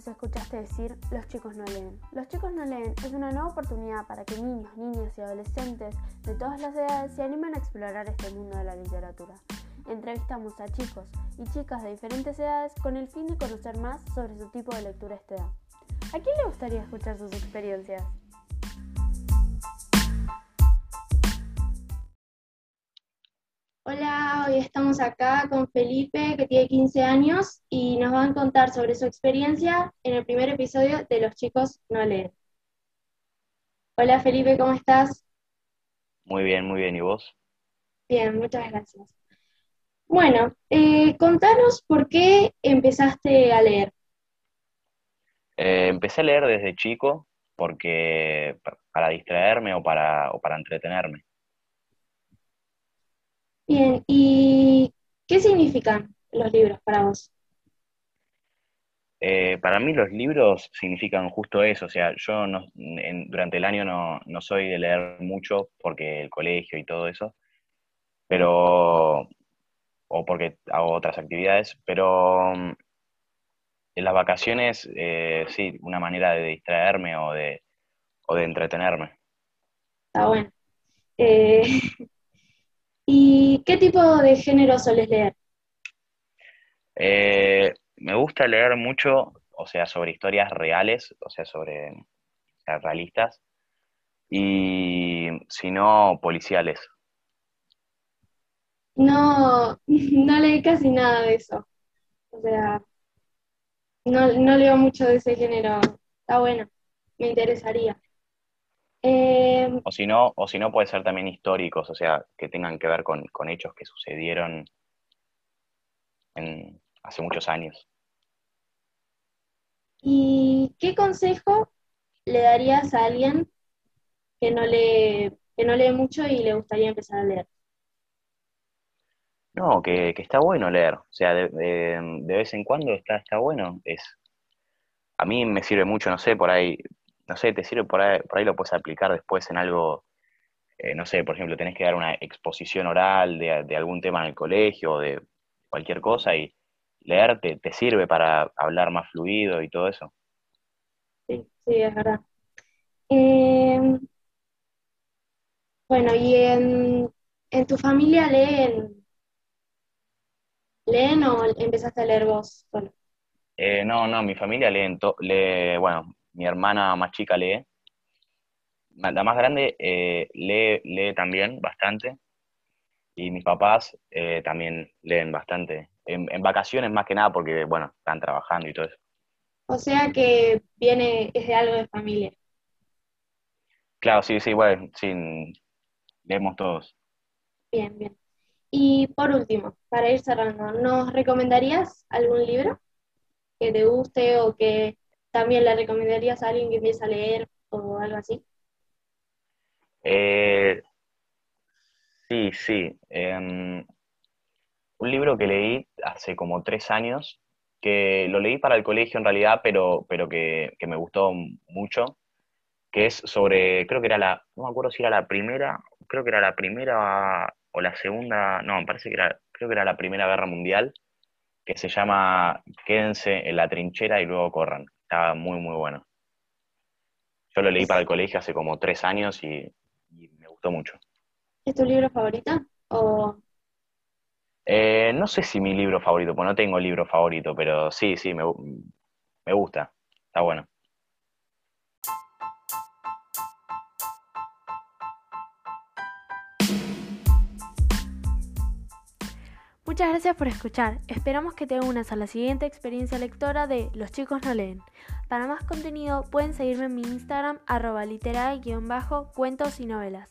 se escuchaste decir los chicos no leen. Los chicos no leen es una nueva oportunidad para que niños, niñas y adolescentes de todas las edades se animen a explorar este mundo de la literatura. Entrevistamos a chicos y chicas de diferentes edades con el fin de conocer más sobre su tipo de lectura a esta. ¿A quién le gustaría escuchar sus experiencias? Hola, hoy estamos acá con Felipe, que tiene 15 años, y nos va a contar sobre su experiencia en el primer episodio de Los chicos no leen. Hola Felipe, ¿cómo estás? Muy bien, muy bien. ¿Y vos? Bien, muchas gracias. Bueno, eh, contanos por qué empezaste a leer. Eh, empecé a leer desde chico porque para distraerme o para, o para entretenerme. Bien, ¿y qué significan los libros para vos? Eh, para mí los libros significan justo eso, o sea, yo no, durante el año no, no, soy de leer mucho porque el colegio y todo eso, pero, o porque hago otras actividades, pero mm, en las vacaciones, eh, sí, una manera de distraerme o de, o de entretenerme. Está bueno. Eh, ¿Y qué tipo de género soles leer? Eh, me gusta leer mucho, o sea, sobre historias reales, o sea, sobre realistas, y si no, policiales. No, no leí casi nada de eso. O sea, no, no leo mucho de ese género. Está bueno, me interesaría. Em, o si no, o si no puede ser también históricos, o sea, que tengan que ver con, hechos que sucedieron en, hace muchos años. ¿Y qué consejo le darías a alguien que no lee, que no lee mucho y le gustaría empezar a leer? No, que, está bueno leer. O sea, de, de, vez en cuando está, está bueno. Es, a mí me sirve mucho, no sé, por ahí no sé, te sirve por ahí, por ahí lo puedes aplicar después en algo, eh, no sé, por ejemplo, tenés que dar una exposición oral de, algún tema en el colegio o de cualquier cosa y leer te, sirve para hablar más fluido y todo eso. Sí, sí, es verdad. Em, bueno, ¿y en, en tu familia leen, leen o empezaste a leer vos solo? Eh, no, no, mi familia lee, lee, bueno, mi hermana más chica lee. La más grande eh, lee, lee también bastante. Y mis papás eh, también leen bastante. En, vacaciones más que nada porque, bueno, están trabajando y todo eso. O sea que viene, es de algo de familia. Claro, sí, sí, bueno, sí, leemos todos. Bien, bien. Y por último, para ir cerrando, ¿nos recomendarías algún libro que te guste o que ¿También le recomendarías a alguien que empiece a leer o algo así? Eh, sí, sí. Em, un libro que leí hace como tres años, que lo leí para el colegio en realidad, pero, pero que, me gustó mucho, que es sobre, creo que era la, no me acuerdo si era la primera, creo que era la primera o la segunda, no, parece que era, creo que era la Primera Guerra Mundial, que se llama Quédense en la trinchera y luego corran. Estaba muy, muy bueno. Yo lo leí para el colegio hace como tres años y, me gustó mucho. ¿Es tu libro favorito? O... Eh, no sé si mi libro favorito, pues no tengo libro favorito, pero sí, sí, me, me gusta. Está bueno. Muchas gracias por escuchar. Esperamos que te unas a la siguiente experiencia lectora de Los chicos no leen. Para más contenido pueden seguirme en mi Instagram arroba literae-cuentos y novelas.